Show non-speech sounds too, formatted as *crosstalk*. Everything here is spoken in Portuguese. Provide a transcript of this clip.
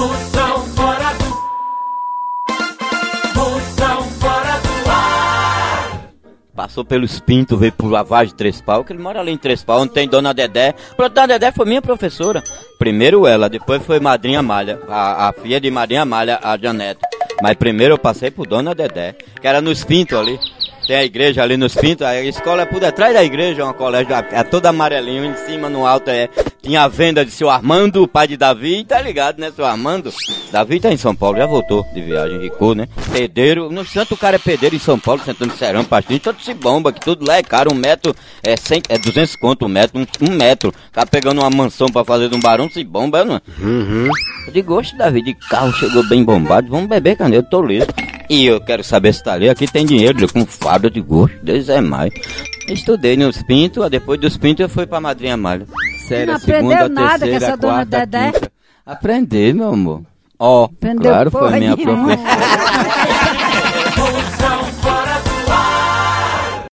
Fora do. Ar. Passou pelos pintos, veio pro Lavagem Três Pau, que ele mora ali em Três Pau, onde tem Dona Dedé. Pronto, Dona Dedé foi minha professora. Primeiro ela, depois foi Madrinha Malha, a, a filha de Madrinha Malha, a Janete. Mas primeiro eu passei por Dona Dedé, que era nos pintos ali. Tem a igreja ali nos pintos, a escola é por detrás da igreja, uma colégio, é toda amarelinho, em cima, no alto é. Tinha a venda de seu Armando, o pai de Davi, tá ligado, né, seu Armando? Davi tá em São Paulo, já voltou de viagem, ricou, né? Pedreiro, no santo o cara é pedreiro em São Paulo, sentando serão, pastinho, todo se bomba, que tudo lá é caro, um metro, é, 100, é 200 conto um metro, um, um metro. Tá pegando uma mansão pra fazer de um barão, se bomba, não é? Uhum. Eu digo, oxe, Davi, de carro chegou bem bombado, vamos beber, cadê? Eu tô liso. E eu quero saber se tá ali, aqui tem dinheiro, com fardo de gosto, Deus é mais. Estudei nos pintos, depois dos pintos eu fui pra Madrinha Malha. Sério, Não a segunda, aprendeu nada com terceira, essa dona quarta, Dedé? quinta. Aprendi, meu amor. Ó, Aprendeu claro, foi minha nenhuma. professora. *laughs*